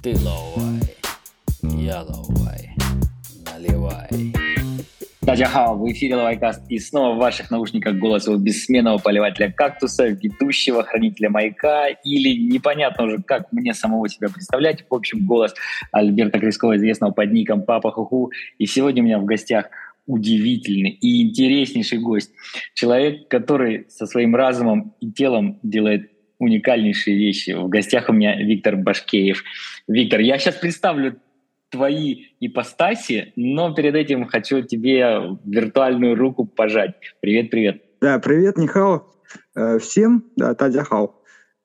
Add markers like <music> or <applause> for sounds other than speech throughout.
Ты ловай, я ловай, наливай. Дача Хао, в эфире Лавайкаст и снова в ваших наушниках голос его бессменного поливателя кактуса, ведущего, хранителя маяка или непонятно уже, как мне самого себя представлять. В общем, голос Альберта Крискова, известного под ником Папа Хуху. И сегодня у меня в гостях удивительный и интереснейший гость. Человек, который со своим разумом и телом делает уникальнейшие вещи. В гостях у меня Виктор Башкеев. Виктор, я сейчас представлю твои ипостаси, но перед этим хочу тебе виртуальную руку пожать. Привет, привет. Да, привет, Нихао. Э, всем, да, Тадя Хау.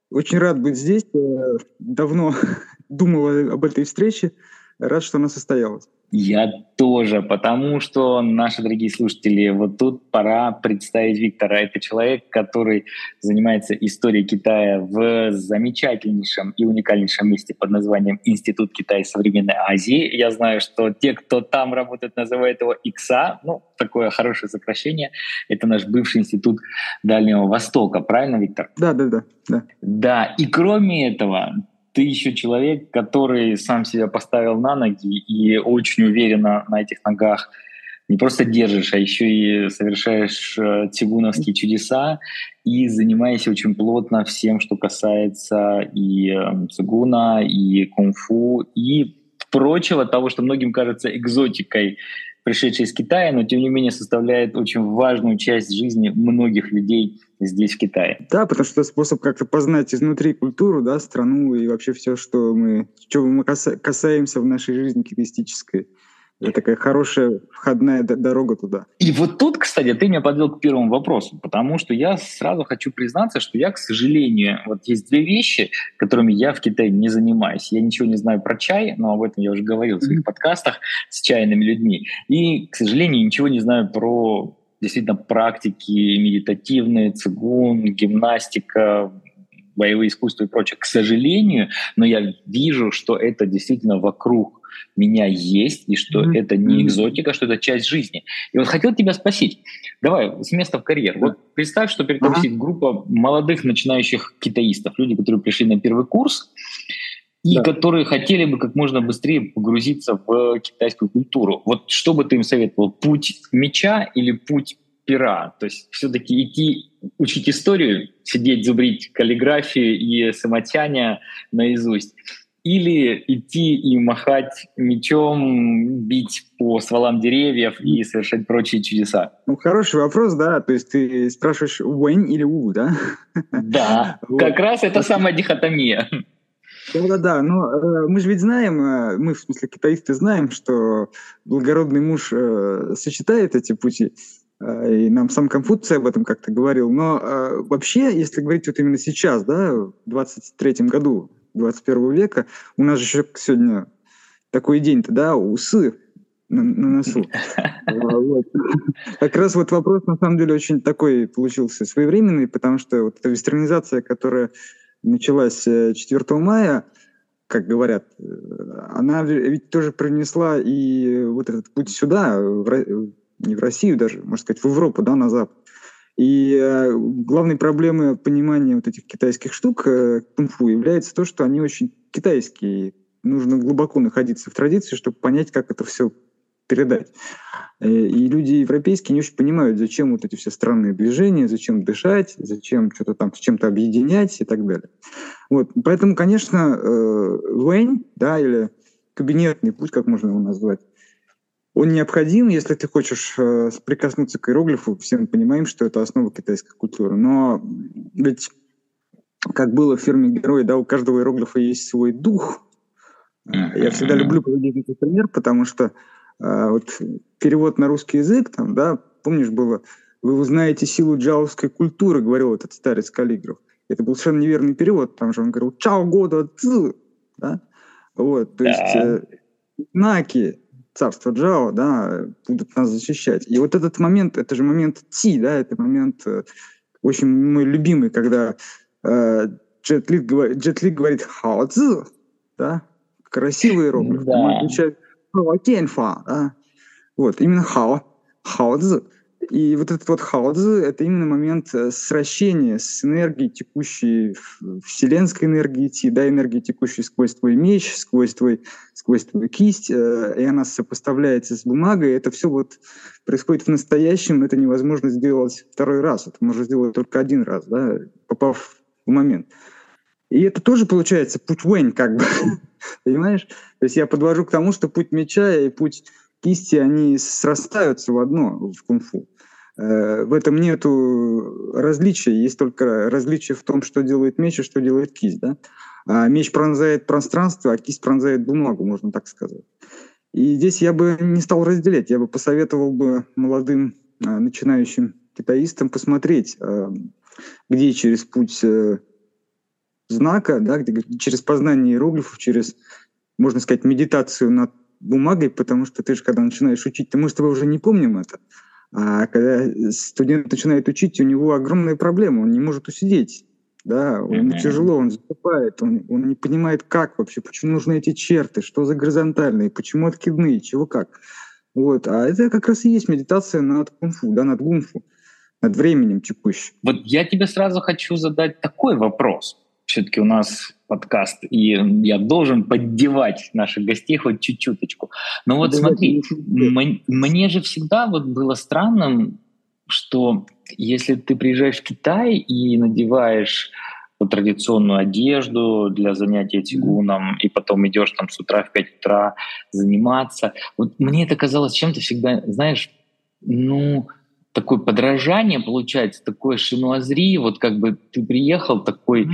Очень рад быть здесь. Э, давно <laughs> думал об этой встрече. Рад, что она состоялась. Я тоже, потому что, наши дорогие слушатели, вот тут пора представить Виктора. Это человек, который занимается историей Китая в замечательнейшем и уникальнейшем месте под названием Институт Китая современной Азии. Я знаю, что те, кто там работает, называют его ИКСА, ну, такое хорошее сокращение. Это наш бывший Институт Дальнего Востока, правильно, Виктор? Да, да, да. Да, да. и кроме этого, ты еще человек, который сам себя поставил на ноги и очень уверенно на этих ногах не просто держишь, а еще и совершаешь э, цигуновские чудеса и занимаешься очень плотно всем, что касается и э, цигуна, и кунг-фу, и прочего того, что многим кажется экзотикой пришедший из Китая, но тем не менее составляет очень важную часть жизни многих людей здесь, в Китае. Да, потому что способ как-то познать изнутри культуру, да, страну и вообще все, что мы, чего мы касаемся в нашей жизни китаистической. Это такая хорошая входная дорога туда. И вот тут, кстати, ты меня подвел к первому вопросу, потому что я сразу хочу признаться, что я, к сожалению, вот есть две вещи, которыми я в Китае не занимаюсь. Я ничего не знаю про чай, но об этом я уже говорил в своих подкастах с чайными людьми. И, к сожалению, ничего не знаю про действительно практики медитативные, цигун, гимнастика, боевые искусства и прочее. К сожалению, но я вижу, что это действительно вокруг меня есть, и что mm-hmm. это не экзотика, что это часть жизни. И вот хотел тебя спросить, давай, с места в карьер. Вот представь, что перед тобой uh-huh. сидит группа молодых начинающих китаистов, люди, которые пришли на первый курс, и да. которые хотели бы как можно быстрее погрузиться в китайскую культуру. Вот что бы ты им советовал, путь меча или путь пера? То есть все-таки идти учить историю, сидеть, зубрить каллиграфию и самотяня наизусть, или идти и махать мечом, бить по стволам деревьев и совершать прочие чудеса? Ну, хороший вопрос, да. То есть ты спрашиваешь Уэнь или У, да? Да, <laughs> как раз это самая дихотомия. Да-да-да, но э, мы же ведь знаем, э, мы, в смысле, китаисты знаем, что благородный муж э, сочетает эти пути, э, и нам сам Конфуций об этом как-то говорил. Но э, вообще, если говорить вот именно сейчас, да, в 23 году, 21 века. У нас же еще сегодня такой день-то, да, усы на, на носу. <laughs> Вот. Как раз вот вопрос, на самом деле, очень такой получился своевременный, потому что вот эта вестернизация, которая началась 4 э, мая, как говорят, э, она ведь тоже принесла и вот этот путь сюда, в, не в Россию даже, можно сказать, в Европу, да, на Запад. И э, главной проблемой понимания вот этих китайских штук э, кунг-фу является то, что они очень китайские. Нужно глубоко находиться в традиции, чтобы понять, как это все передать. Э, и люди европейские не очень понимают, зачем вот эти все странные движения, зачем дышать, зачем что-то там с чем-то объединять и так далее. Вот. Поэтому, конечно, Вэнь, да, или кабинетный путь, как можно его назвать, он необходим, если ты хочешь э, прикоснуться к иероглифу. Все мы понимаем, что это основа китайской культуры. Но ведь, как было в фирме Герой, да, у каждого иероглифа есть свой дух. Я всегда люблю приводить этот пример, потому что э, вот перевод на русский язык, там, да, помнишь, было «Вы узнаете силу джаовской культуры», говорил этот старец каллиграф. Это был совершенно неверный перевод, там же он говорил «Чао года цзы», да? Вот, то есть э, знаки, царство Джао, да, будут нас защищать. И вот этот момент, это же момент Ти, да, это момент э, очень мой любимый, когда э, Джет, Ли говорит, Джет Ли говорит «хао цзи», да, красивый иероглиф. Да. Он отвечает «хао тяньфа», да, вот, именно «хао», «хао цзи». И вот этот вот хаудзе — это именно момент э, сращения с энергией, текущей, вселенской энергией идти, да, энергией, текущей сквозь твой меч, сквозь, твой, сквозь твою кисть, э, и она сопоставляется с бумагой. Это все вот происходит в настоящем, это невозможно сделать второй раз, это можно сделать только один раз, да, попав в момент. И это тоже получается путь Вэнь, как бы, <laughs> понимаешь? То есть я подвожу к тому, что путь меча и путь кисти, они срастаются в одно в кунг-фу. Э, в этом нету различия, есть только различие в том, что делает меч и что делает кисть. Да? А меч пронзает пространство, а кисть пронзает бумагу, можно так сказать. И здесь я бы не стал разделять, я бы посоветовал бы молодым а, начинающим китаистам посмотреть, а, где через путь э, знака, да, где, через познание иероглифов, через, можно сказать, медитацию над бумагой, потому что ты же, когда начинаешь учить, ты, мы с тобой уже не помним это, а когда студент начинает учить, у него огромная проблема, он не может усидеть. Да, ему mm-hmm. тяжело, он засыпает, он, он не понимает, как вообще, почему нужны эти черты, что за горизонтальные, почему откидные, чего как. Вот. А это как раз и есть медитация над кунг-фу, да, над гунфу, над временем текущим. Вот я тебе сразу хочу задать такой вопрос все-таки у нас подкаст, и я должен поддевать наших гостей хоть чуть-чуточку. Но вот да, смотри, мне же всегда вот было странным, что если ты приезжаешь в Китай и надеваешь традиционную одежду для занятия тигуном, и потом идешь там с утра в 5 утра заниматься. Вот мне это казалось чем-то всегда, знаешь, ну, такое подражание получается, такое шинуазри, вот как бы ты приехал такой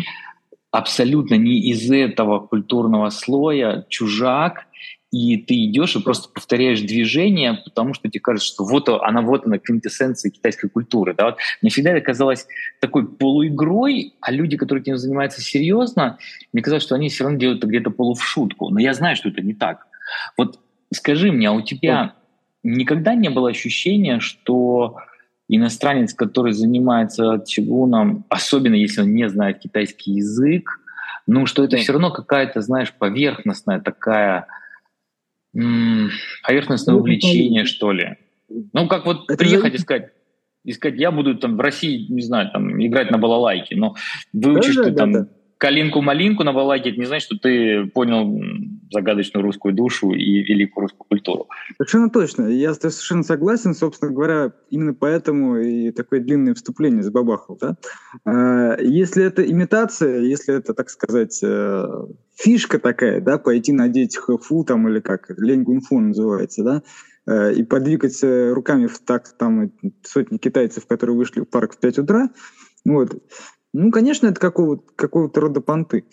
абсолютно не из этого культурного слоя чужак, и ты идешь и просто повторяешь движение, потому что тебе кажется, что вот она, вот она, квинтэссенция китайской культуры. Да? Вот мне всегда это казалось такой полуигрой, а люди, которые этим занимаются серьезно, мне казалось, что они все равно делают это где-то полу в шутку. Но я знаю, что это не так. Вот скажи мне, а у тебя никогда не было ощущения, что иностранец, который занимается чигуном, особенно если он не знает китайский язык, ну, что это все равно какая-то, знаешь, поверхностная такая, м- поверхностное ну, увлечение, что ли. Ну, как вот приехать и сказать, и сказать, я буду там в России, не знаю, там играть на балалайке, но выучишь да, ты да, там да калинку-малинку на балаке, это не значит, что ты понял загадочную русскую душу и великую русскую культуру. Совершенно точно. Я совершенно согласен. Собственно говоря, именно поэтому и такое длинное вступление забабахал. Да? А, если это имитация, если это, так сказать, э, фишка такая, да, пойти надеть хэфу там или как, лень гунфу называется, да, э, и подвигать руками в так там сотни китайцев, которые вышли в парк в 5 утра, вот, ну, конечно, это какого-то какого рода понты.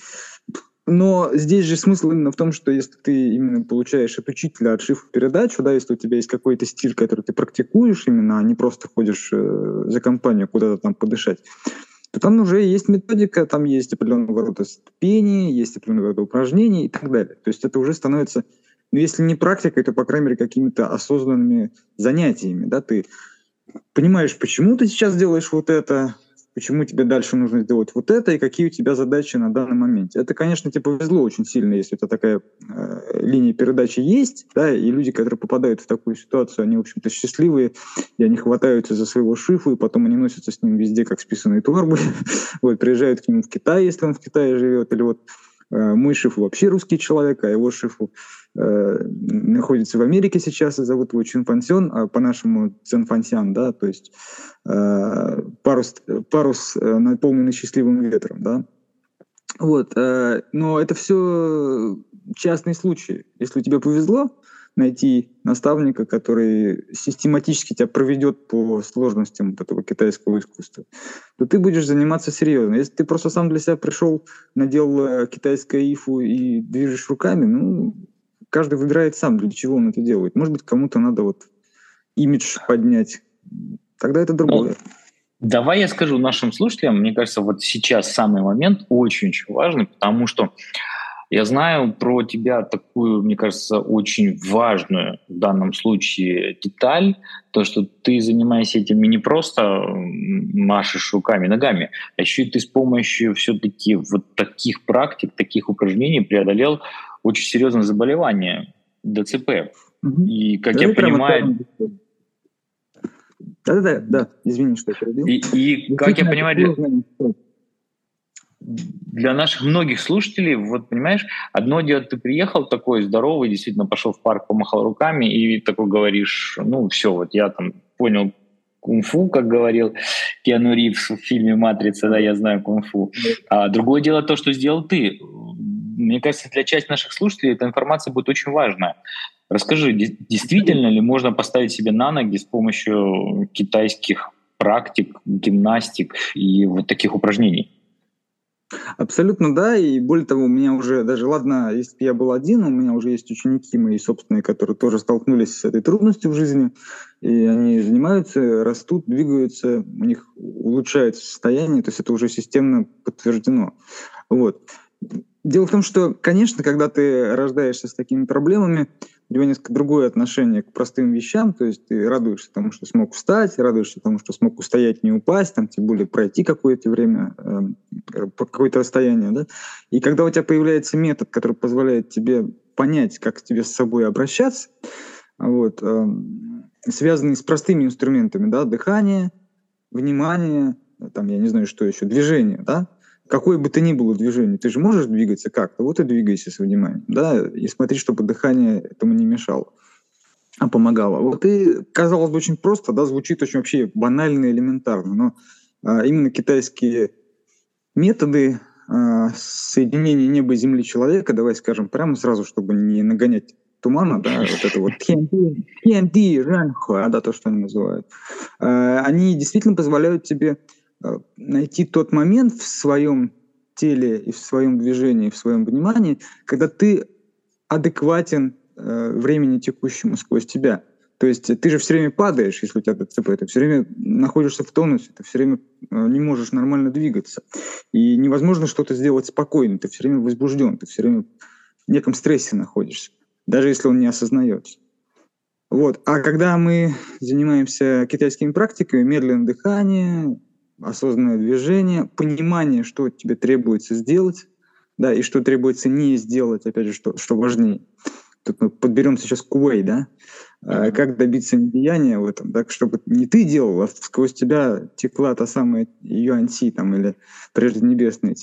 Но здесь же смысл именно в том, что если ты именно получаешь от учителя от шифа передачу, да, если у тебя есть какой-то стиль, который ты практикуешь именно, а не просто ходишь э, за компанию куда-то там подышать, то там уже есть методика, там есть определенного рода ступени, есть определенного рода упражнения и так далее. То есть это уже становится, ну, если не практикой, то, по крайней мере, какими-то осознанными занятиями, да, ты понимаешь, почему ты сейчас делаешь вот это, почему тебе дальше нужно сделать вот это и какие у тебя задачи на данный момент. Это, конечно, тебе повезло очень сильно, если у тебя такая э, линия передачи есть, да, и люди, которые попадают в такую ситуацию, они, в общем-то, счастливые, и они хватаются за своего шифу, и потом они носятся с ним везде, как списанные торбы, <laughs> вот, приезжают к нему в Китай, если он в Китае живет, или вот мой шифу вообще русский человек, а его шифу э, находится в Америке сейчас, и зовут его Чин Фансен, а по-нашему Цен Фансян, да, то есть э, парус, парус э, наполненный счастливым ветром, да. Вот, э, но это все частные случаи. Если тебе повезло найти наставника, который систематически тебя проведет по сложностям вот этого китайского искусства, то ты будешь заниматься серьезно. Если ты просто сам для себя пришел, надел э, китайское ифу и движешь руками, ну, каждый выбирает сам, для чего он это делает. Может быть, кому-то надо вот имидж поднять. Тогда это другое. Ну, давай я скажу нашим слушателям, мне кажется, вот сейчас самый момент очень-очень важный, потому что я знаю про тебя такую, мне кажется, очень важную в данном случае деталь, то, что ты занимаешься этим не просто машешь руками, ногами, а еще и ты с помощью все-таки вот таких практик, таких упражнений преодолел очень серьезное заболевание ДЦП. Угу. И, как да, я понимаю, Да-да-да, да, извини, что я перебил. И, и как я понимаю, для, наших многих слушателей, вот понимаешь, одно дело, ты приехал такой здоровый, действительно пошел в парк, помахал руками и такой говоришь, ну все, вот я там понял кунг-фу, как говорил Киану Ривз в фильме «Матрица», да, я знаю кунг-фу. А другое дело то, что сделал ты. Мне кажется, для части наших слушателей эта информация будет очень важна. Расскажи, действительно ли можно поставить себе на ноги с помощью китайских практик, гимнастик и вот таких упражнений? Абсолютно да, и более того, у меня уже, даже ладно, если бы я был один, у меня уже есть ученики мои собственные, которые тоже столкнулись с этой трудностью в жизни, и они занимаются, растут, двигаются, у них улучшается состояние, то есть это уже системно подтверждено. Вот. Дело в том, что, конечно, когда ты рождаешься с такими проблемами, у тебя несколько другое отношение к простым вещам, то есть ты радуешься тому, что смог встать, радуешься тому, что смог устоять, не упасть, там, тем более пройти какое-то время, э, какое-то расстояние, да, и когда у тебя появляется метод, который позволяет тебе понять, как тебе с собой обращаться, вот, э, связанный с простыми инструментами, да, дыхание, внимание, там, я не знаю, что еще, движение, да, какое бы то ни было движение, ты же можешь двигаться как-то, вот и двигайся с вниманием, да, и смотри, чтобы дыхание этому не мешало, а помогало. Вот и, казалось бы, очень просто, да, звучит очень вообще банально элементарно, но а, именно китайские методы а, соединения неба и земли человека, давай скажем прямо сразу, чтобы не нагонять тумана, да, вот это вот TNT, Ранхуа, да, то, что они называют, а, они действительно позволяют тебе найти тот момент в своем теле и в своем движении, в своем внимании, когда ты адекватен э, времени текущему сквозь тебя. То есть ты же все время падаешь, если у тебя ДЦП, ты все время находишься в тонусе, ты все время э, не можешь нормально двигаться. И невозможно что-то сделать спокойно, ты все время возбужден, ты все время в неком стрессе находишься, даже если он не осознается. Вот. А когда мы занимаемся китайскими практиками, медленное дыхание, осознанное движение, понимание, что тебе требуется сделать, да, и что требуется не сделать, опять же, что, что важнее. Тут мы подберем сейчас куэй, да, mm-hmm. как добиться недеяния в этом, так, чтобы не ты делал, а сквозь тебя текла та самая юаньси там или прежде небесная.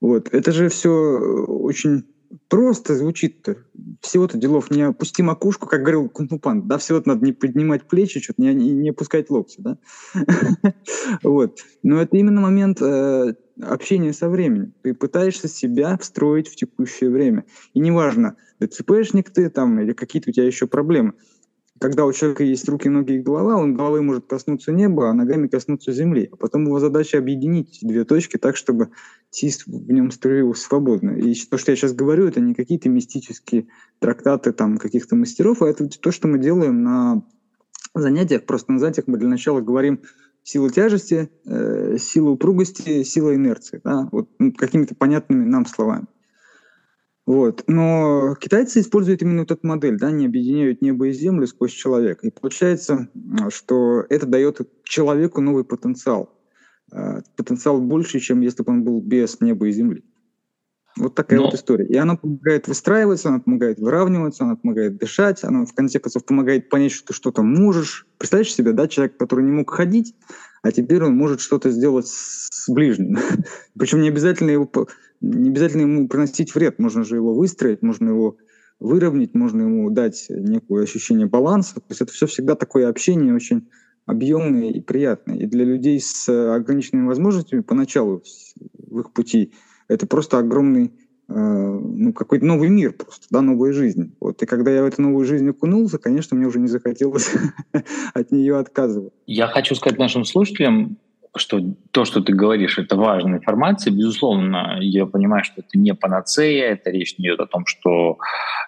Вот, это же все очень просто звучит-то. Всего-то делов не опусти макушку, как говорил Кунпупан, да, всего-то надо не поднимать плечи, что-то не, не, не опускать локти, да. <laughs> Вот. Но это именно момент э, общения со временем. Ты пытаешься себя встроить в текущее время. И неважно, ДЦПшник ты там или какие-то у тебя еще проблемы когда у человека есть руки, ноги и голова, он головой может коснуться неба, а ногами коснуться земли. А потом его задача объединить две точки так, чтобы ТИС в нем струился свободно. И то, что я сейчас говорю, это не какие-то мистические трактаты там каких-то мастеров, а это то, что мы делаем на занятиях. Просто на занятиях мы для начала говорим сила тяжести, э, сила упругости, сила инерции. Да? Вот ну, какими-то понятными нам словами. Вот. Но китайцы используют именно эту модель, да, они объединяют небо и землю сквозь человека. И получается, что это дает человеку новый потенциал. А, потенциал больше, чем если бы он был без неба и земли. Вот такая Но... вот история. И она помогает выстраиваться, она помогает выравниваться, она помогает дышать, она в конце концов помогает понять, что ты что-то можешь. Представляешь себе, да, человек, который не мог ходить, а теперь он может что-то сделать с ближним. <laughs> Причем не обязательно его не обязательно ему приносить вред, можно же его выстроить, можно его выровнять, можно ему дать некое ощущение баланса. То есть это все всегда такое общение очень объемное и приятное. И для людей с ограниченными возможностями поначалу в их пути это просто огромный э, ну, какой-то новый мир просто, да, новая жизнь. Вот. И когда я в эту новую жизнь окунулся, конечно, мне уже не захотелось <laughs> от нее отказывать. Я хочу сказать нашим слушателям, что то, что ты говоришь, это важная информация. Безусловно, я понимаю, что это не панацея, это речь не идет о том, что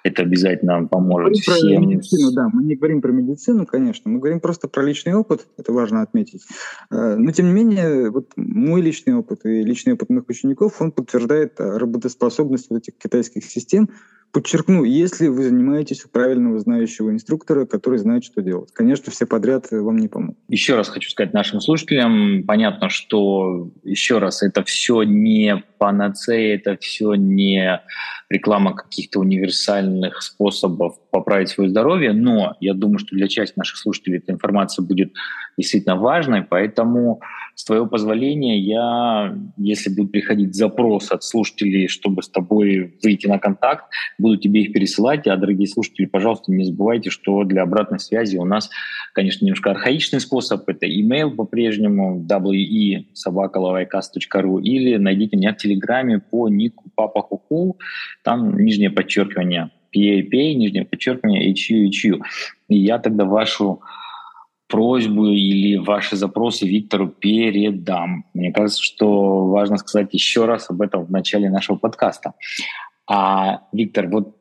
это обязательно поможет мы всем. Про медицину, да, мы не говорим про медицину, конечно, мы говорим просто про личный опыт, это важно отметить. Э, но, тем не менее, вот мой личный опыт и личный опыт моих учеников, он подтверждает работоспособность вот этих китайских систем, Подчеркну, если вы занимаетесь у правильного знающего инструктора, который знает, что делать. Конечно, все подряд вам не помогут. Еще раз хочу сказать нашим слушателям, понятно, что, еще раз, это все не панацея, это все не реклама каких-то универсальных способов поправить свое здоровье, но я думаю, что для части наших слушателей эта информация будет действительно важной, поэтому с твоего позволения я, если будет приходить запрос от слушателей, чтобы с тобой выйти на контакт, буду тебе их пересылать, а, дорогие слушатели, пожалуйста, не забывайте, что для обратной связи у нас, конечно, немножко архаичный способ, это email по-прежнему, we собакаловайкаст.ру или найдите меня в Телеграме по нику Папа Хуху, там нижнее подчеркивание PAPA, нижнее подчеркивание HU, HU. И я тогда вашу просьбу или ваши запросы Виктору передам. Мне кажется, что важно сказать еще раз об этом в начале нашего подкаста. А, Виктор, вот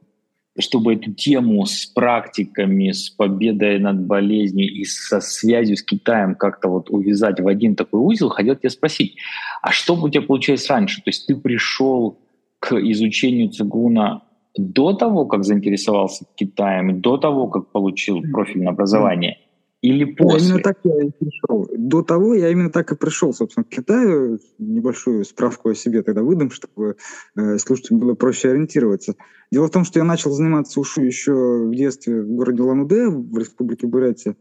чтобы эту тему с практиками, с победой над болезнью и со связью с Китаем как-то вот увязать в один такой узел, хотел тебя спросить, а что у тебя получилось раньше? То есть ты пришел к изучению цигуна до того, как заинтересовался Китаем, до того, как получил профильное образование? Или после? Да, именно так я и пришел. До того я именно так и пришел, собственно, к Китаю. Небольшую справку о себе тогда выдам, чтобы э, слушателям было проще ориентироваться. Дело в том, что я начал заниматься ушу еще в детстве в городе Лануде, в республике Бурятия.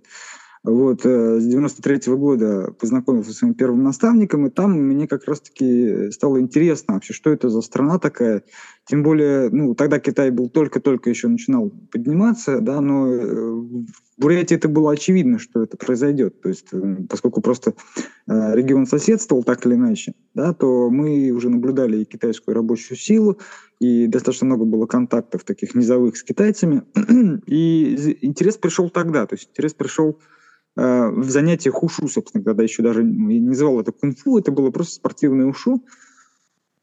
Вот, э, с 93 -го года познакомился с своим первым наставником, и там мне как раз-таки стало интересно вообще, что это за страна такая. Тем более, ну, тогда Китай был только-только еще начинал подниматься, да, но э, в Бурятии это было очевидно, что это произойдет. То есть, э, поскольку просто регион соседствовал так или иначе, да, то мы уже наблюдали и китайскую рабочую силу, и достаточно много было контактов таких низовых с китайцами. <clears throat> И интерес пришел тогда, то есть интерес пришел Э, в занятиях ушу, собственно, когда еще даже не называл это кунг-фу, это было просто спортивное ушу.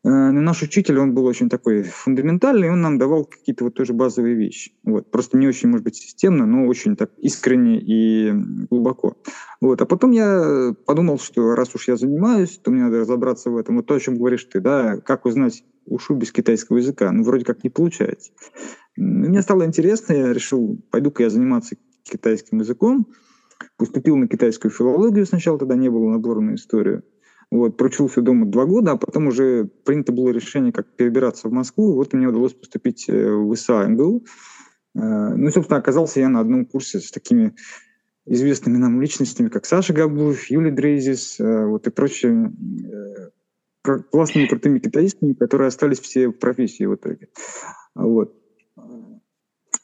Э, но наш учитель, он был очень такой фундаментальный, он нам давал какие-то вот тоже базовые вещи. Вот. Просто не очень, может быть, системно, но очень так искренне и глубоко. Вот. А потом я подумал, что раз уж я занимаюсь, то мне надо разобраться в этом. Вот то, о чем говоришь ты, да, как узнать ушу без китайского языка. Ну, вроде как не получается. Мне стало интересно, я решил, пойду-ка я заниматься китайским языком. Поступил на китайскую филологию сначала, тогда не было набора на историю. Вот, проучился дома два года, а потом уже принято было решение, как перебираться в Москву. Вот мне удалось поступить э, в ИСА МГУ. Э, ну и, собственно, оказался я на одном курсе с такими известными нам личностями, как Саша Габуев, Юлия Дрейзис, э, вот и прочие классными крутыми китаистами, которые остались все в профессии в итоге. Вот.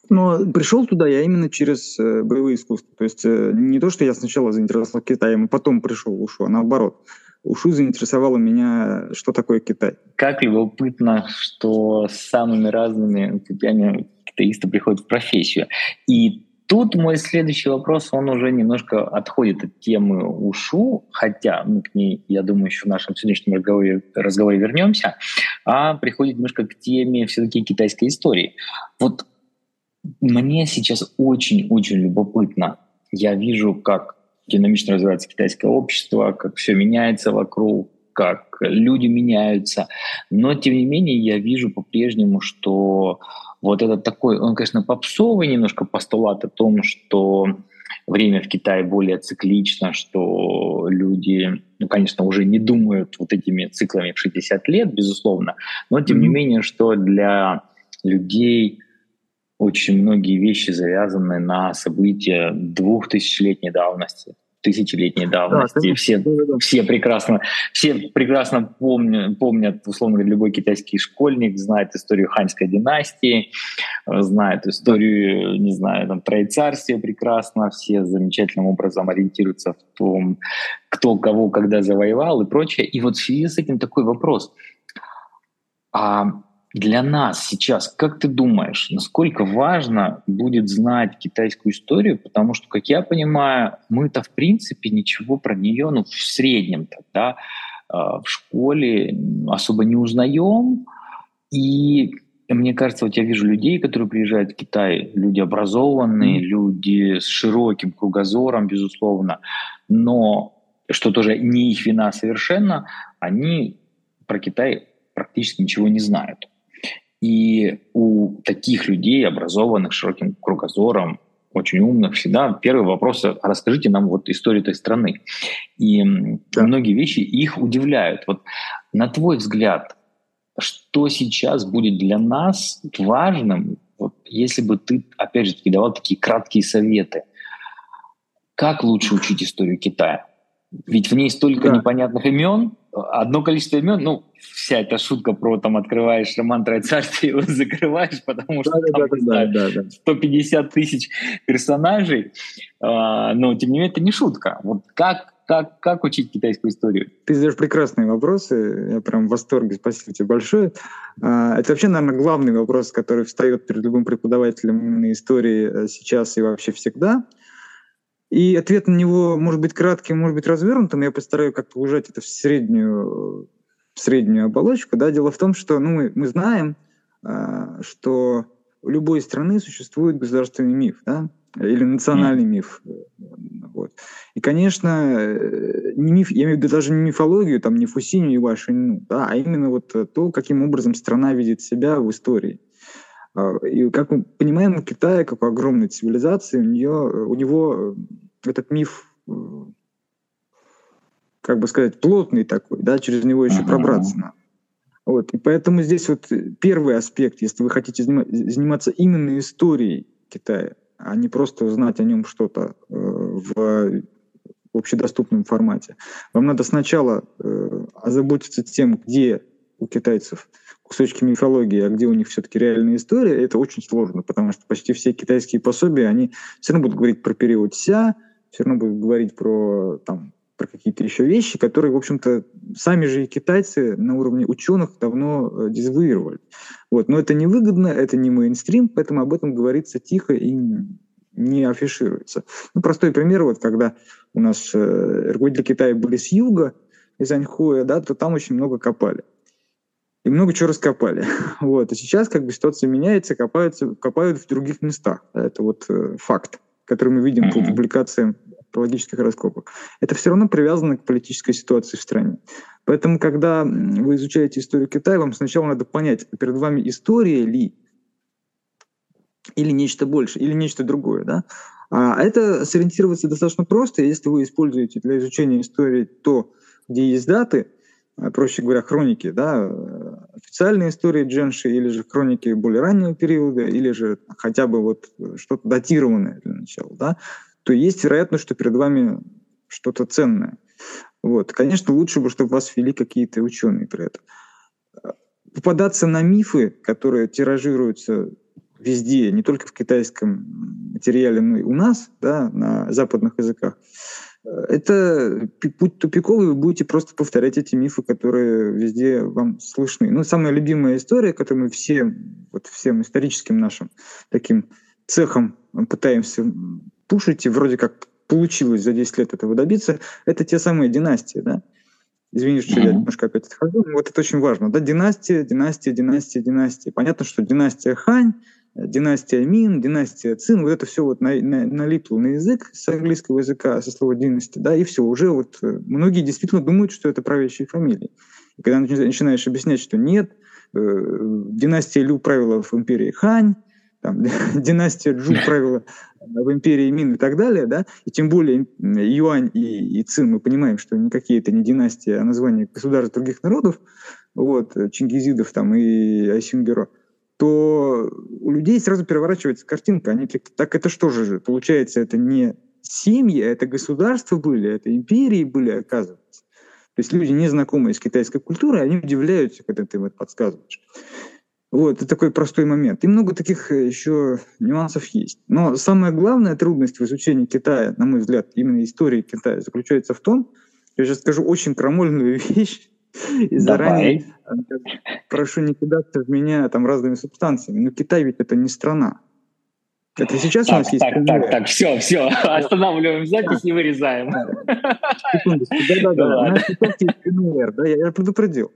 Но пришел туда я именно через э, боевые искусства. То есть э, не то, что я сначала заинтересовался Китаем, а потом пришел Ушу, а наоборот. Ушу заинтересовало меня, что такое Китай. Как любопытно, что с самыми разными путями китаисты приходят в профессию. И тут мой следующий вопрос, он уже немножко отходит от темы УШУ, хотя мы к ней, я думаю, еще в нашем сегодняшнем разговоре, разговоре вернемся, а приходит немножко к теме все-таки китайской истории. Вот мне сейчас очень-очень любопытно. Я вижу, как динамично развивается китайское общество, как все меняется вокруг, как люди меняются. Но, тем не менее, я вижу по-прежнему, что вот этот такой, он, конечно, попсовый немножко постулат о том, что время в Китае более циклично, что люди, ну, конечно, уже не думают вот этими циклами в 60 лет, безусловно, но, тем mm-hmm. не менее, что для людей очень многие вещи завязаны на события двухтысячелетней давности, тысячелетней давности. Да, все, да, да. все прекрасно, все прекрасно помнят, помнят, условно говоря, любой китайский школьник знает историю ханьской династии, знает историю, не знаю, там, троецарствия прекрасно, все замечательным образом ориентируются в том, кто кого когда завоевал и прочее. И вот в связи с этим такой вопрос. А для нас сейчас, как ты думаешь, насколько важно будет знать китайскую историю? Потому что, как я понимаю, мы-то в принципе ничего про нее, ну, в среднем тогда в школе особо не узнаем. И мне кажется, вот я вижу людей, которые приезжают в Китай, люди образованные, mm. люди с широким кругозором, безусловно, но что тоже не их вина совершенно, они про Китай практически ничего не знают. И у таких людей, образованных, широким кругозором, очень умных, всегда первый вопрос, расскажите нам вот историю этой страны. И да. многие вещи их удивляют. Вот на твой взгляд, что сейчас будет для нас важным, вот, если бы ты, опять же, таки давал такие краткие советы, как лучше учить историю Китая? Ведь в ней столько да. непонятных имен, одно количество имен, ну, вся эта шутка про там открываешь роман «Трое ты <laughs> его закрываешь, потому что да, там, да, да, да, да. 150 тысяч персонажей, а, но тем не менее это не шутка. Вот как, как, как учить китайскую историю? Ты задаешь прекрасные вопросы, я прям в восторге, спасибо тебе большое. А, это вообще, наверное, главный вопрос, который встает перед любым преподавателем истории э, сейчас и вообще всегда – и ответ на него может быть кратким, может быть развернутым. Я постараюсь как-то ужать это в среднюю, в среднюю оболочку. Да? Дело в том, что ну, мы, мы знаем, э, что у любой страны существует государственный миф, да? или национальный mm. миф. Вот. И, конечно, э, не миф, я имею в виду даже не мифологию, там, не Фусиню и Вашиню, да, а именно вот то, каким образом страна видит себя в истории. А, и как мы понимаем, у Китая, как у огромной цивилизации, у, нее, у него э, этот миф, э, как бы сказать, плотный такой, да, через него еще uh-huh. пробраться надо. Вот. И поэтому здесь вот первый аспект, если вы хотите заниматься именно историей Китая, а не просто знать о нем что-то э, в общедоступном формате, вам надо сначала озаботиться тем, где у китайцев кусочки мифологии, а где у них все-таки реальная история, это очень сложно, потому что почти все китайские пособия, они все равно будут говорить про период Ся, все равно будут говорить про, там, про какие-то еще вещи, которые, в общем-то, сами же и китайцы на уровне ученых давно э, дезавуировали. Вот. Но это невыгодно, это не мейнстрим, поэтому об этом говорится тихо и не афишируется. Ну, простой пример, вот когда у нас э, руководители Китая были с юга, из Аньхуя, да, то там очень много копали и много чего раскопали. <laughs> Вот. И сейчас как бы ситуация меняется, копаются, копают в других местах. Это вот э, факт, который мы видим по публикациям археологических раскопок. Это все равно привязано к политической ситуации в стране. Поэтому, когда вы изучаете историю Китая, вам сначала надо понять, перед вами история ли, или нечто больше, или нечто другое. Да? А это сориентироваться достаточно просто, если вы используете для изучения истории то, где есть даты, проще говоря, хроники, да, э, официальные истории Дженши, или же хроники более раннего периода, или же хотя бы вот что-то датированное для начала, да, то есть вероятность, что перед вами что-то ценное. Вот. Конечно, лучше бы, чтобы вас вели какие-то ученые про это. Попадаться на мифы, которые тиражируются везде, не только в китайском материале, но и у нас, да, на западных языках, это путь тупиковый, вы будете просто повторять эти мифы, которые везде вам слышны. Ну, самая любимая история, которую мы все, вот всем историческим нашим таким цехом пытаемся пушить, и вроде как получилось за 10 лет этого добиться, это те самые династии, да? Извини, что mm-hmm. я немножко опять отхожу, но вот это очень важно, да? Династия, династия, династия, династия. Понятно, что династия Хань — династия Мин, династия Цин, вот это все вот на, на, налипло на язык с английского языка, со слова династия, да, и все, уже вот э, многие действительно думают, что это правящие фамилии. И когда начинаешь объяснять, что нет, э, династия Лю правила в империи Хань, там, <laughs> династия Джу правила в империи Мин и так далее, да, и тем более Юань и, и Цин, мы понимаем, что никакие это не династии, а названия государств других народов, вот, Чингизидов там и Айсюнгеро – то у людей сразу переворачивается картинка. Они такие, так это что же, получается, это не семьи, это государства были, это империи были, оказывается. То есть люди, не знакомые с китайской культурой, они удивляются, когда ты им это подсказываешь. Вот, это такой простой момент. И много таких э, еще нюансов есть. Но самая главная трудность в изучении Китая, на мой взгляд, именно истории Китая, заключается в том, я сейчас скажу очень крамольную <laughs> вещь, и заранее э, прошу не кидаться в меня там разными субстанциями. Но Китай ведь это не страна. Это сейчас так, у нас есть... Так, так, так, все, все, <laughs> останавливаем запись и вырезаем. Секундочку, да-да-да. У нас сейчас есть ПНР, да, я предупредил.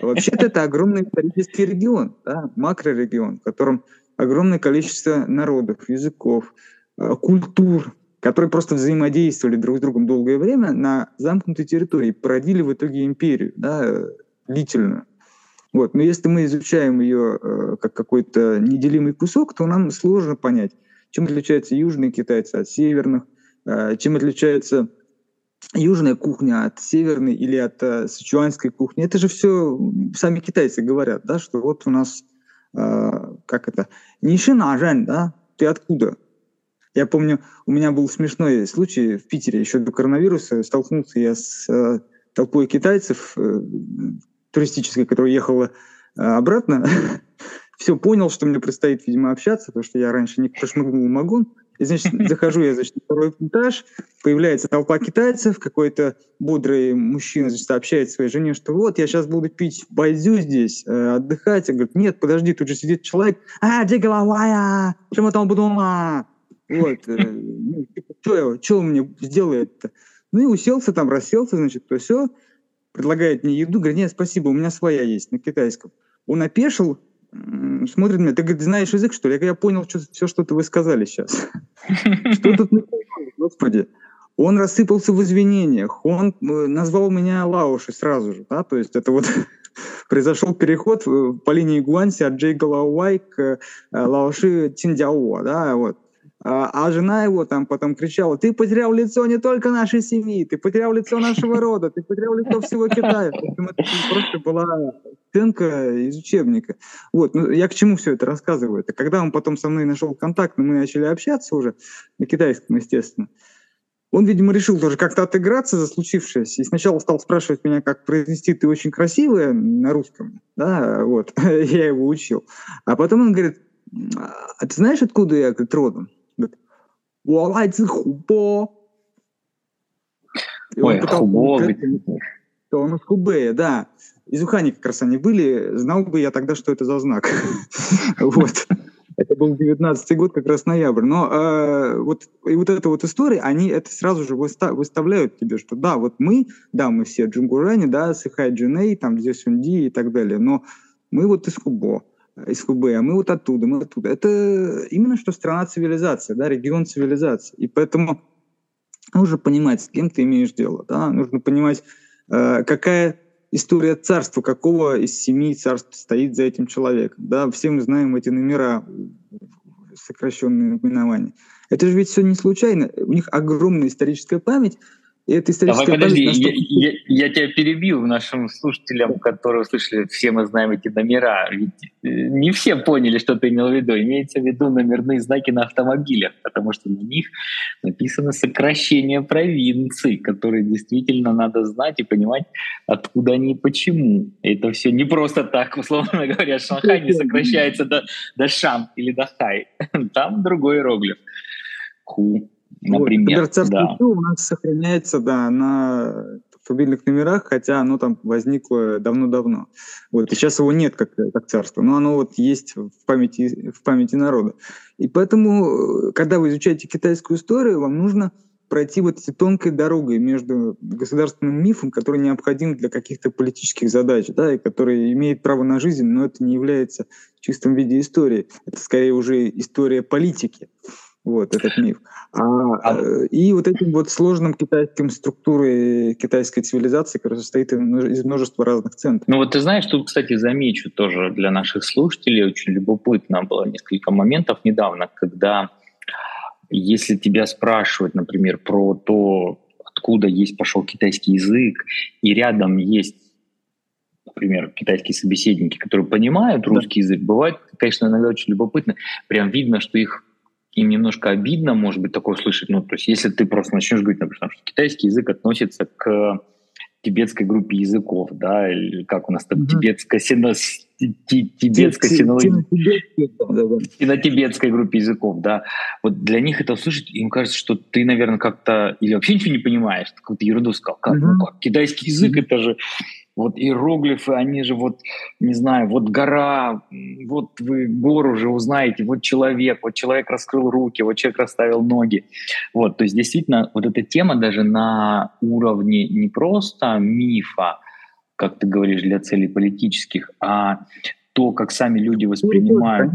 Вообще-то это огромный исторический регион, да, макрорегион, в котором огромное количество народов, языков, э, культур, которые просто взаимодействовали друг с другом долгое время на замкнутой территории, породили в итоге империю, да, длительную. Вот. Но если мы изучаем ее э, как какой-то неделимый кусок, то нам сложно понять, чем отличаются южные китайцы от северных, э, чем отличается южная кухня от северной или от э, сычуанской кухни. Это же все сами китайцы говорят, да, что вот у нас, э, как это, нишинажань, да, ты откуда? Я помню, у меня был смешной случай в Питере еще до коронавируса. Столкнулся я с э, толпой китайцев э, туристической, которая ехала э, обратно. <laughs> Все понял, что мне предстоит, видимо, общаться, потому что я раньше не прошмыгнул в вагон. И, значит, <laughs> захожу я, значит, на второй этаж, появляется толпа китайцев, какой-то бодрый мужчина, значит, сообщает своей жене, что вот, я сейчас буду пить байдзю здесь, э, отдыхать. Я говорю, нет, подожди, тут же сидит человек, а, где головая, чем там буду Вот, э, ну, типа, что, что он мне сделает-то? Ну и уселся там, расселся, значит, то все, предлагает мне еду, говорит, нет, спасибо, у меня своя есть на китайском. Он опешил, смотрит на меня, ты, говорит, знаешь язык, что ли? Я, я понял что, все, что вы сказали сейчас. <laughs> Что тут Господи. Он рассыпался в извинениях, он э, назвал меня Лауши сразу же, да, то есть это вот <laughs> произошел переход э, по линии Гуанси от Джей Галауай к Лауши Тиндяо, да, вот. А, а жена его там потом кричала, ты потерял лицо не только нашей семьи, ты потерял лицо нашего рода, ты потерял лицо всего Китая. Это просто была сценка из учебника. Вот, ну, я к чему все это рассказываю? Это когда он потом со мной нашел контакт, мы начали общаться уже, на китайском, естественно, он, видимо, решил тоже как-то отыграться за случившееся. И сначала стал спрашивать меня, как произнести «ты очень красивая» на русском. Да, вот, <laughs> я его учил. А потом он говорит, а ты знаешь, откуда я, говорит, родом? 我来自湖波. Ой, Хубо. То он из Хубея, да. Из Ухани как раз они были. Знал бы я тогда, что это за знак. <laughs> Вот. Это был 19 год, как раз ноябрь. Но э, вот, и вот эта вот история, они это сразу же выставляют тебе, что да, вот мы, да, мы все джунгурани, да, Сыхай Джуней, там, Дзесунди и так далее, но мы вот из Хубо из Хубея, а мы вот оттуда, мы оттуда. Это именно что страна цивилизация, да, регион цивилизации. И поэтому нужно понимать, с кем ты имеешь дело, да, нужно понимать, э, какая история царства, какого из семи царств стоит за этим человеком. Да, все мы знаем эти номера, сокращенные наименования. Это же ведь все не случайно. У них огромная историческая память, и это историческая Давай, подожди, я, я, я тебя перебил нашим слушателям, которые услышали, все мы знаем эти номера. Ведь э, не все поняли, что ты имел в виду. Имеется в виду номерные знаки на автомобилях, потому что на них написано сокращение провинций, которые действительно надо знать и понимать, откуда они и почему. Это все не просто так, условно говоря, Шанхай не сокращается до, до Шан или до Хай. <laughs> Там другой иероглиф. Ху. Например, вот, да. у нас сохраняется, да, на фамильных номерах, хотя оно там возникло давно-давно. Вот, и сейчас его нет как, как царство, но оно вот есть в памяти, в памяти народа. И поэтому, когда вы изучаете китайскую историю, вам нужно пройти вот этой тонкой дорогой между государственным мифом, который необходим для каких-то политических задач, да, и который имеет право на жизнь, но это не является в чистом виде истории. Это скорее уже история политики вот этот миф. А, а... Э, и вот этим вот сложным китайским структурой китайской цивилизации, которая состоит из множества разных центров. Ну вот ты знаешь, тут, кстати, замечу тоже для наших слушателей, очень любопытно было несколько моментов недавно, когда если тебя спрашивают, например, про то, откуда есть пошел китайский язык, и рядом есть например, китайские собеседники, которые понимают русский язык, бывает, конечно, иногда очень любопытно. Прям видно, что их им немножко обидно, может быть, такое слышать. Ну, то есть, если ты просто начнешь говорить, например, что китайский язык относится к тибетской группе языков, да, или как у нас там mm-hmm. тибетская сино, тибетская сино-тибетской группе языков, да. Вот для них это услышать, им кажется, что ты, наверное, как-то или вообще ничего не понимаешь, какую-то ерунду сказал. Как, ну как, китайский язык это же вот иероглифы, они же вот, не знаю, вот гора, вот вы гору уже узнаете, вот человек, вот человек раскрыл руки, вот человек расставил ноги. Вот, то есть действительно вот эта тема даже на уровне не просто мифа, как ты говоришь, для целей политических, а то, как сами люди воспринимают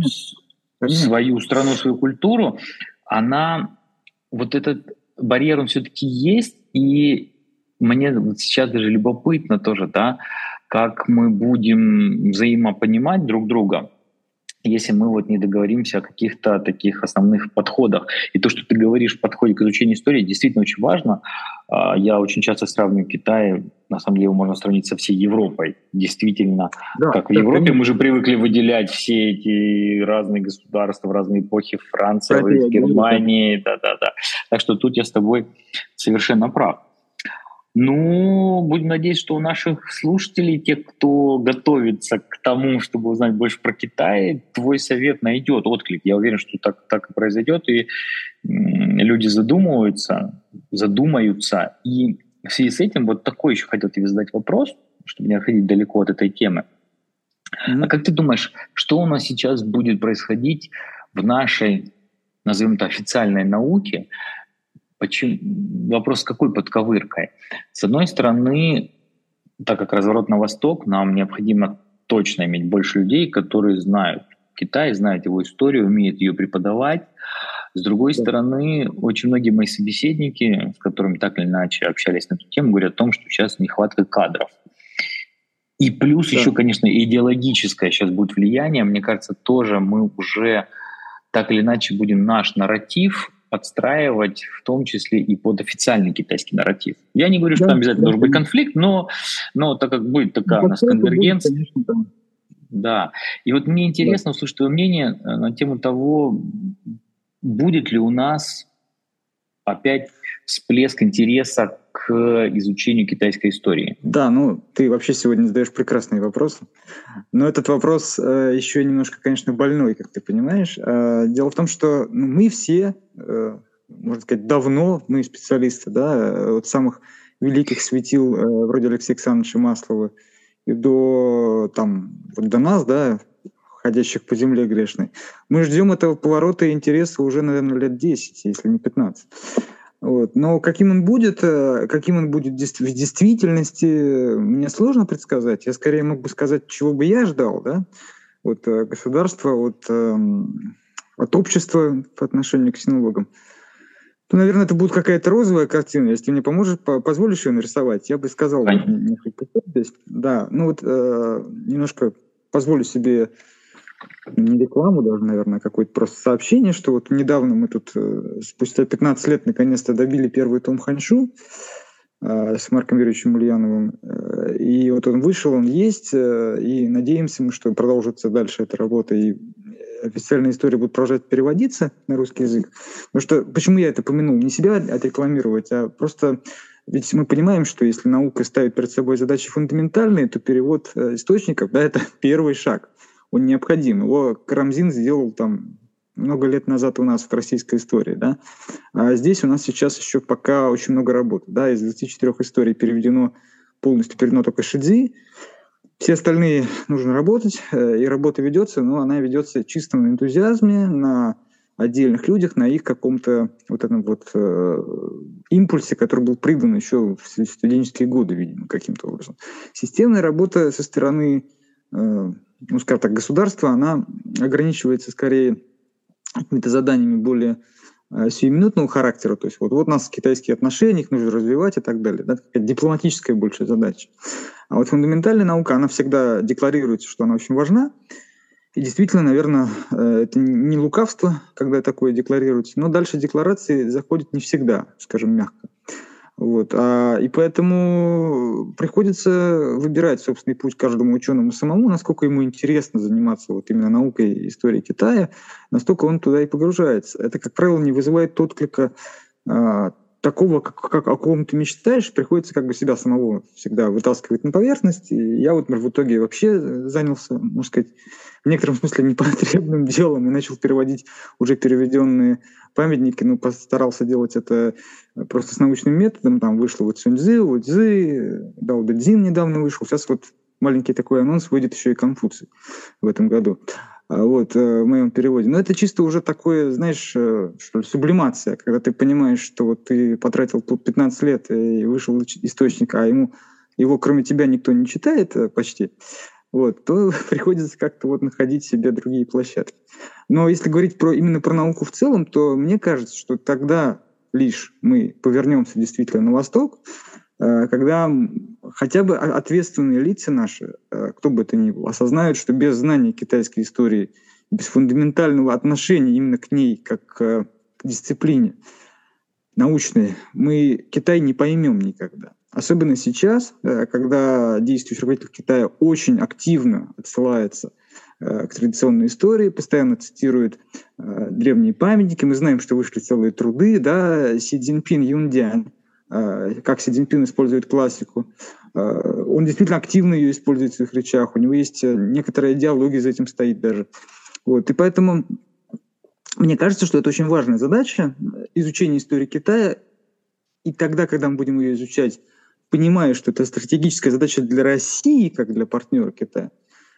свою страну, свою культуру, она, вот этот барьер, он все-таки есть, и мне вот сейчас даже любопытно тоже, да, как мы будем взаимопонимать друг друга, если мы вот не договоримся о каких-то таких основных подходах. И то, что ты говоришь в подходе к изучению истории, действительно очень важно. А, я очень часто сравниваю Китай, на самом деле его можно сравнить со всей Европой. Действительно, да, как в Европе конечно. мы же привыкли выделять все эти разные государства в разные эпохи, Франция, Германия, да-да-да. Так что тут я с тобой совершенно прав. Ну, будем надеяться, что у наших слушателей, тех, кто готовится к тому, чтобы узнать больше про Китай, твой совет найдет отклик. Я уверен, что так, так и произойдет, и люди задумываются, задумаются. И в связи с этим вот такой еще хотел тебе задать вопрос, чтобы не отходить далеко от этой темы. А как ты думаешь, что у нас сейчас будет происходить в нашей, назовем это, официальной науке, Почему? Вопрос какой подковыркой? С одной стороны, так как разворот на восток, нам необходимо точно иметь больше людей, которые знают Китай, знают его историю, умеют ее преподавать. С другой стороны, очень многие мои собеседники, с которыми так или иначе общались на эту тему, говорят о том, что сейчас нехватка кадров. И плюс да. еще, конечно, идеологическое сейчас будет влияние. Мне кажется, тоже мы уже так или иначе будем наш нарратив подстраивать в том числе и под официальный китайский нарратив. Я не говорю, что да, там обязательно да, должен быть конфликт, но, но так как будет такая ну, у нас конвергенция. Будет, конечно, да. И вот мне интересно да. услышать твое мнение э, на тему того, будет ли у нас опять всплеск интереса к изучению китайской истории? Да, ну ты вообще сегодня задаешь прекрасный вопрос. Но этот вопрос э, еще немножко, конечно, больной, как ты понимаешь. Э, дело в том, что ну, мы все, э, можно сказать, давно, мы специалисты, да, от самых великих светил, э, вроде Алексея Александровича Маслова, и до, там, вот до нас, да, ходящих по земле грешной. Мы ждем этого поворота интереса уже, наверное, лет 10, если не 15. Вот. Но каким он будет, э, каким он будет в действительности, мне сложно предсказать. Я скорее мог бы сказать, чего бы я ждал, да, от э, государства, от, эм, от общества по отношению к синологам. Ну, наверное, это будет какая-то розовая картина. Если мне поможешь, позволишь ее нарисовать, я бы сказал здесь. Да, ну вот э, немножко позволю себе не рекламу даже, наверное, а какое-то просто сообщение, что вот недавно мы тут э, спустя 15 лет наконец-то добили первый том Ханшу э, с Марком Юрьевичем Ульяновым. Э, и вот он вышел, он есть, и надеемся мы, что продолжится дальше эта работа, и официальная история будет продолжать переводиться на русский язык. Потому что, почему я это помянул? Не себя отрекламировать, а просто ведь мы понимаем, что если наука ставит перед собой задачи фундаментальные, то перевод источников да, это <laughs> первый шаг он необходим. Его Карамзин сделал там много лет назад у нас в российской истории, да. А здесь у нас сейчас еще пока очень много работы, да. Из 24 историй переведено полностью переведено только Шидзи. Все остальные нужно работать, э, и работа ведется, но она ведется чисто на энтузиазме, на отдельных людях, на их каком-то вот этом вот э, импульсе, который был придан еще в студенческие годы, видимо, каким-то образом. Системная работа со стороны э, ну, скажем так, государство, она ограничивается скорее какими-то заданиями более э, сиюминутного характера. То есть вот, вот у нас китайские отношения, их нужно развивать и так далее. Да? Такая дипломатическая большая задача. А вот фундаментальная наука, она всегда декларируется, что она очень важна. И действительно, наверное, э, это не лукавство, когда такое декларируется, но дальше декларации заходит не всегда, скажем мягко. Вот. А, и поэтому приходится выбирать собственный путь каждому ученому самому, насколько ему интересно заниматься вот именно наукой истории Китая, настолько он туда и погружается. Это, как правило, не вызывает отклика а, такого, как, как о ком ты мечтаешь, приходится как бы себя самого всегда вытаскивать на поверхность. И я вот в итоге вообще занялся, можно сказать, в некотором смысле <laughs> непотребным делом и начал переводить уже переведенные памятники, ну, постарался делать это просто с научным методом, там вышло вот Суньцзы, вот Цзы, Дао Дэцзин недавно вышел, сейчас вот маленький такой анонс, выйдет еще и Конфуций в этом году. А вот, э, в моем переводе. Но это чисто уже такое, знаешь, э, что ли, сублимация, когда ты понимаешь, что вот ты потратил тут 15 лет и вышел источник, а ему его кроме тебя никто не читает э, почти, вот, то <laughs> приходится как-то вот находить себе другие площадки. Но если говорить про, именно про науку в целом, то мне кажется, что тогда лишь мы повернемся действительно на восток, когда хотя бы ответственные лица наши, э, кто бы это ни был, осознают, что без знания китайской истории, без фундаментального отношения именно к ней, как к дисциплине научной, мы Китай не поймем никогда. Особенно сейчас, когда действующий руководитель Китая очень активно отсылается Э, к традиционной истории, постоянно цитирует э, древние памятники. Мы знаем, что вышли целые труды, да, Си Цзиньпин, Юндиан, э, как Си Цзиньпин использует классику. Э, он действительно активно ее использует в своих речах. У него есть э, некоторая идеология за этим стоит даже. Вот. И поэтому мне кажется, что это очень важная задача изучения истории Китая. И тогда, когда мы будем ее изучать, понимая, что это стратегическая задача для России, как для партнера Китая,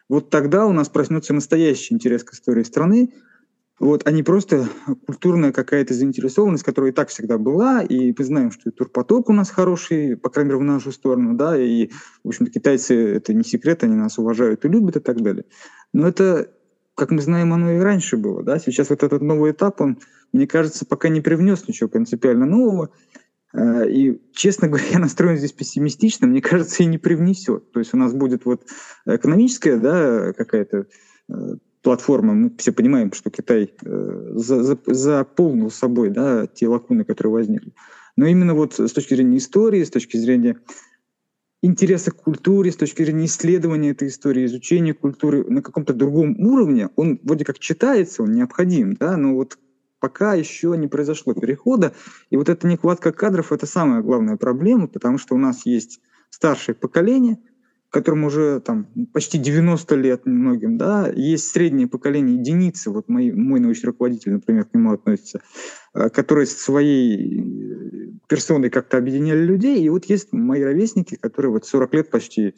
вот тогда у нас проснется настоящий интерес к истории страны, вот, а не просто культурная какая-то заинтересованность, которая и так всегда была, и мы знаем, что и турпоток у нас хороший, по крайней мере, в нашу сторону, да, и, в общем-то, китайцы, это не секрет, они нас уважают и любят и так далее. Но это, как мы знаем, оно и раньше было, да, сейчас вот этот новый этап, он, мне кажется, пока не привнес ничего принципиально нового, Э, и, честно говоря, <laughs> я настроен здесь пессимистично, мне кажется, и не привнесет. То есть у нас будет вот экономическая да, какая-то платформа, мы все понимаем, что Китай э, заполнил собой да, те лакуны, которые возникли. Но именно вот с точки зрения истории, с точки зрения интереса к культуре, с точки зрения исследования этой истории, изучения культуры на каком-то другом уровне, он вроде как читается, он необходим, да, но вот пока еще не произошло перехода. И вот эта нехватка кадров – это самая главная проблема, потому что у нас есть старшее поколение, которым уже там почти 90 лет многим, да, есть среднее поколение единицы, вот мой, мой научный руководитель, например, к нему относится, э, которые своей э, персоной как-то объединяли людей, и вот есть мои ровесники, которые вот 40 лет почти э,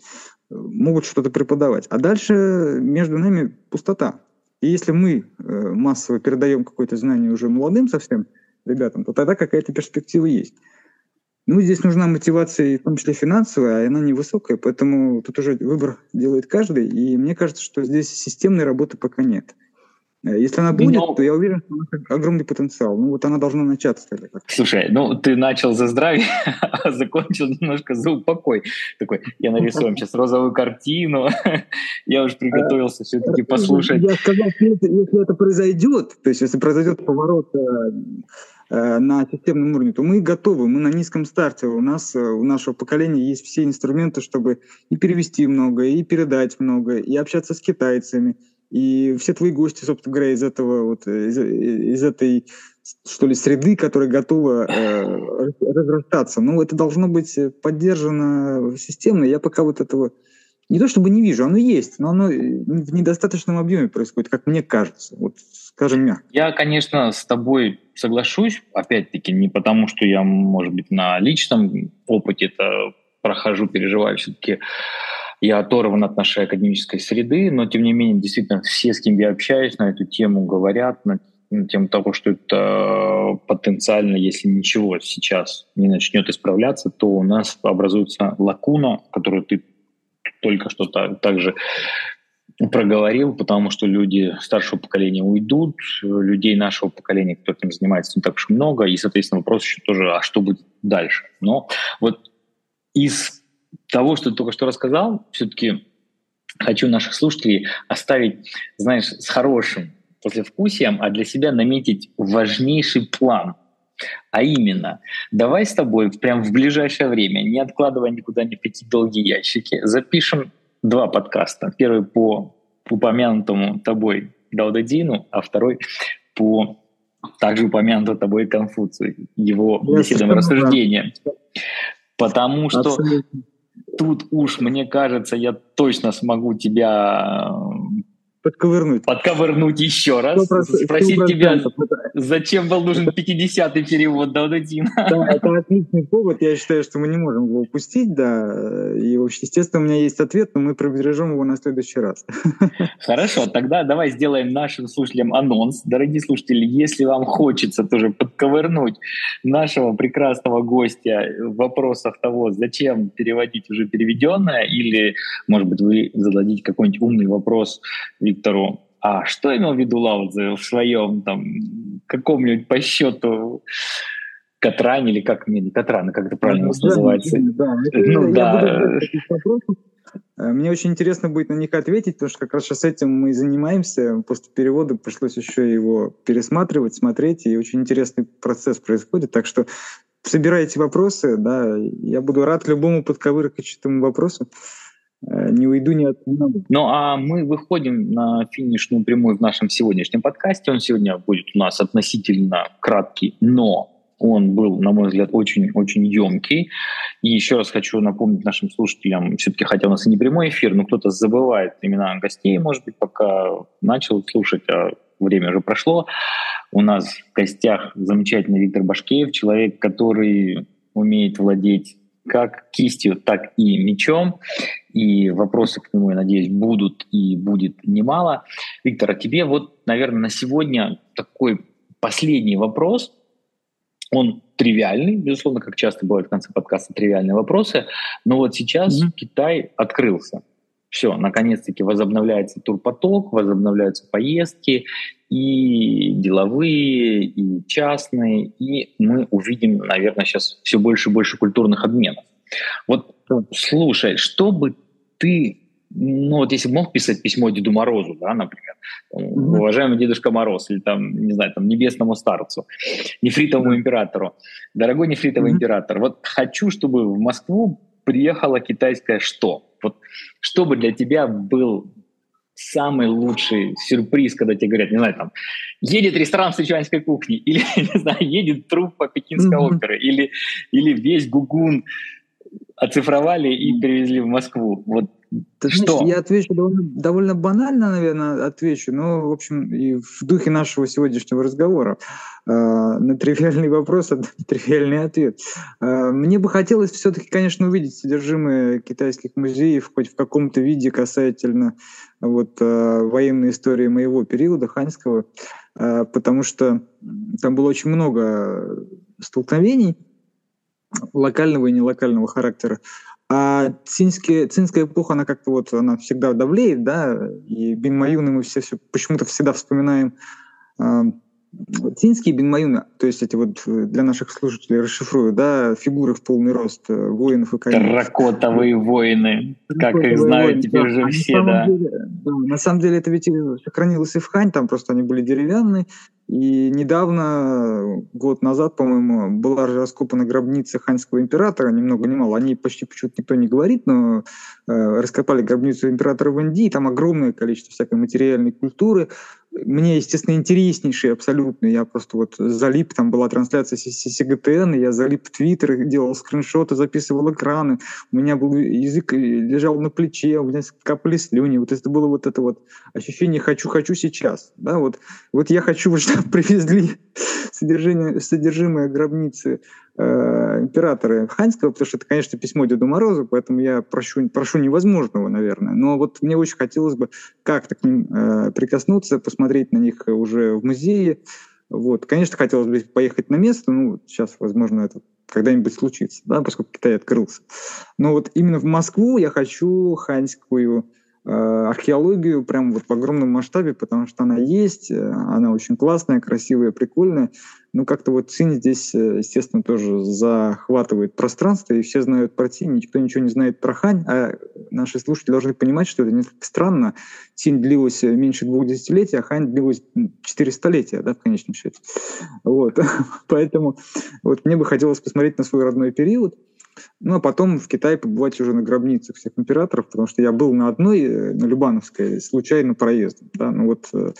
могут что-то преподавать. А дальше между нами пустота. И если мы массово передаем какое-то знание уже молодым совсем ребятам, то тогда какая-то перспектива есть. Ну, здесь нужна мотивация, в том числе финансовая, а она невысокая, поэтому тут уже выбор делает каждый, и мне кажется, что здесь системной работы пока нет. Э, если она будет, Но... то я уверен, что у нас огромный потенциал. Ну вот она должна начаться тогда. Слушай, ну ты начал за здравие, <laughs> а закончил немножко за упокой. Такой, я нарисую сейчас розовую картину. <laughs> я уже приготовился все-таки послушать. Я сказал, если это произойдет, то есть если произойдет поворот э, на системном уровне, то мы готовы, мы на низком старте. У нас, у нашего поколения есть все инструменты, чтобы и перевести много, и передать много, и общаться с китайцами, и все твои гости, собственно говоря, из этого вот из, из этой что ли среды, которая готова э, разрастаться. Ну, это должно быть поддержано системно. Я пока вот этого не то чтобы не вижу, оно есть, но оно в недостаточном объеме происходит, как мне кажется. Вот скажем мягко. Я, конечно, с тобой соглашусь, опять-таки, не потому, что я, может быть, на личном опыте это прохожу, переживаю все-таки я оторван от нашей академической среды, но тем не менее, действительно, все, с кем я общаюсь на эту тему, говорят на, на тему того, что это потенциально, если ничего сейчас не начнет исправляться, то у нас образуется лакуна, которую ты только что так, также проговорил, потому что люди старшего поколения уйдут, людей нашего поколения, кто этим занимается, не так уж много, и, соответственно, вопрос еще тоже, а что будет дальше? Но вот из того, что ты только что рассказал, все-таки хочу наших слушателей оставить, знаешь, с хорошим послевкусием, а для себя наметить важнейший план. А именно, давай с тобой прям в ближайшее время, не откладывая никуда ни в какие долгие ящики, запишем два подкаста. Первый по упомянутому тобой Даудадину, а второй по также упомянутому тобой Конфуцию, его беседам рассуждения. Потому что Абсолютно тут уж, мне кажется, я точно смогу тебя подковырнуть. Подковырнуть еще раз. 100%, спросить 100%. тебя, зачем был нужен 50-й перевод Даудадина. Да, это отличный повод. Я считаю, что мы не можем его упустить, да. И, естественно, у меня есть ответ, но мы пробережем его на следующий раз. Хорошо, тогда давай сделаем нашим слушателям анонс. Дорогие слушатели, если вам хочется тоже подковырнуть нашего прекрасного гостя в вопросах того, зачем переводить уже переведенное, или, может быть, вы зададите какой-нибудь умный вопрос Виктору, а что имел в виду Лаудзе в своем там каком-нибудь по счету Катран или как, не, Катран, как это правильно да, называется? Да, это, ну, да. Э, мне очень интересно будет на них ответить, потому что как раз сейчас этим мы и занимаемся. После перевода пришлось еще его пересматривать, смотреть, и очень интересный процесс происходит. Так что собирайте вопросы, да, я буду рад любому подковыркать этому вопросу. Э, не уйду ни от одного. Ну, а мы выходим на финишную прямую в нашем сегодняшнем подкасте. Он сегодня будет у нас относительно краткий, но он был, на мой взгляд, очень-очень емкий. И еще раз хочу напомнить нашим слушателям, все-таки, хотя у нас и не прямой эфир, но кто-то забывает имена гостей, может быть, пока начал слушать, а время уже прошло. У нас в гостях замечательный Виктор Башкеев, человек, который умеет владеть как кистью, так и мечом. И вопросы к нему, я надеюсь, будут и будет немало. Виктор, а тебе вот, наверное, на сегодня такой последний вопрос – он тривиальный, безусловно, как часто бывает в конце подкаста тривиальные вопросы, но вот сейчас mm-hmm. Китай открылся. Все, наконец-таки возобновляется турпоток, возобновляются поездки и деловые, и частные, и мы увидим, наверное, сейчас все больше и больше культурных обменов. Вот слушай, что бы ты ну вот если бы мог писать письмо Деду Морозу, да, например, mm-hmm. уважаемый Дедушка Мороз, или там, не знаю, там, небесному старцу, нефритовому mm-hmm. императору, дорогой нефритовый mm-hmm. император, вот хочу, чтобы в Москву приехала китайская что? Вот чтобы для тебя был самый лучший сюрприз, когда тебе говорят, не знаю, там, едет ресторан сычуанской кухни, <laughs> или, не знаю, едет труп по пекинской mm-hmm. оперы, или, или весь гугун оцифровали и перевезли в Москву. Вот ты что? Знаешь, я отвечу довольно, довольно банально, наверное, отвечу, но, в общем, и в духе нашего сегодняшнего разговора. Э, на тривиальный вопрос, <laughs> тривиальный ответ. Э, мне бы хотелось все-таки, конечно, увидеть содержимое китайских музеев хоть в каком-то виде касательно вот, э, военной истории моего периода, ханьского, э, потому что там было очень много столкновений локального и нелокального характера. А цинские, цинская эпоха, она как-то вот, она всегда давлеет, да, и Бин Маюны мы все, все почему-то всегда вспоминаем э, Цинские бинмаюны, то есть эти вот э, для наших слушателей расшифрую, да, фигуры в полный рост э, воинов и коней. Терракотовые воины, как их знают воины, теперь да. уже все, да. Деле, да. На самом деле это ведь сохранилось и в Хань, там просто они были деревянные, и недавно, год назад, по-моему, была же раскопана гробница ханьского императора, ни много ни мало. О ней почти почему-то никто не говорит, но э, раскопали гробницу императора в Индии, там огромное количество всякой материальной культуры. Мне, естественно, интереснейшие абсолютно. Я просто вот залип, там была трансляция СГТН, я залип в Твиттер, делал скриншоты, записывал экраны. У меня был язык э, лежал на плече, у меня капали слюни. Вот это было вот это вот ощущение «хочу-хочу сейчас». Да, вот, вот я хочу, <laughs> чтобы привезли содержимое, содержимое гробницы императора Ханьского, потому что это, конечно, письмо Деду Морозу, поэтому я прошу, прошу невозможного, наверное. Но вот мне очень хотелось бы как-то к ним э, прикоснуться, посмотреть на них уже в музее. Вот. Конечно, хотелось бы поехать на место, ну, сейчас, возможно, это когда-нибудь случится, да, поскольку Китай открылся. Но вот именно в Москву я хочу ханьскую Э, археологию прям вот в огромном масштабе, потому что она есть, э, она очень классная, красивая, прикольная. Ну, как-то вот Цинь здесь, э, естественно, тоже захватывает пространство, и все знают про Цинь, никто ничего не знает про Хань, а наши слушатели должны понимать, что это несколько странно. Цинь длилась меньше двух десятилетий, а Хань длилась четыре столетия, да, в конечном счете. Вот. <laughs> Поэтому вот мне бы хотелось посмотреть на свой родной период, ну, а потом в Китае побывать уже на гробницах всех императоров, потому что я был на одной, э, на Любановской, случайно проездом. Да? Ну вот э,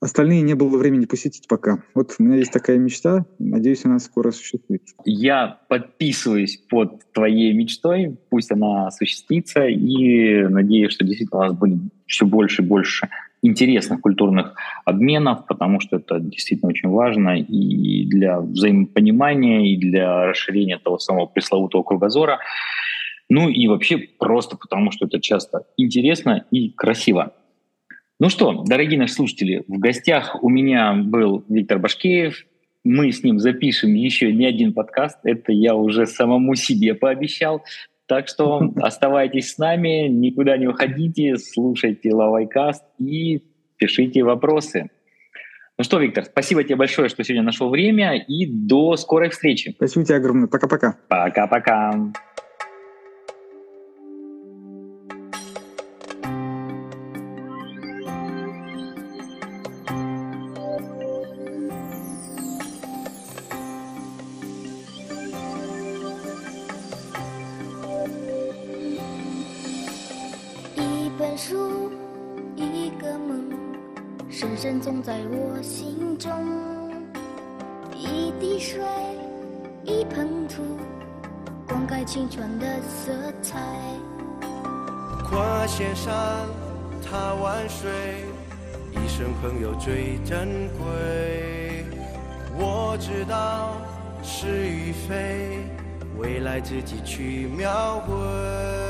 остальные не было времени посетить пока. Вот у меня есть такая мечта, надеюсь, она скоро осуществится. Я подписываюсь под твоей мечтой, пусть она осуществится, и надеюсь, что действительно у нас будет все больше и больше интересных культурных обменов, потому что это действительно очень важно и для взаимопонимания, и для расширения того самого пресловутого кругозора. Ну и вообще просто потому, что это часто интересно и красиво. Ну что, дорогие наши слушатели, в гостях у меня был Виктор Башкеев. Мы с ним запишем еще не один подкаст. Это я уже самому себе пообещал. Так что оставайтесь с нами, никуда не уходите, слушайте Лавайкаст и пишите вопросы. Ну что, Виктор, спасибо тебе большое, что сегодня нашел время, и до скорой встречи. Спасибо тебе огромное. Пока-пока. Пока-пока. 青春的色彩。跨千山踏万水一生朋友最珍贵。我知道是与非未来自己去描绘。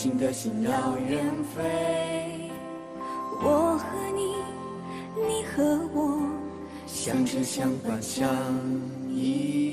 心的心要远飞，我和你，你和我，相知相伴相依。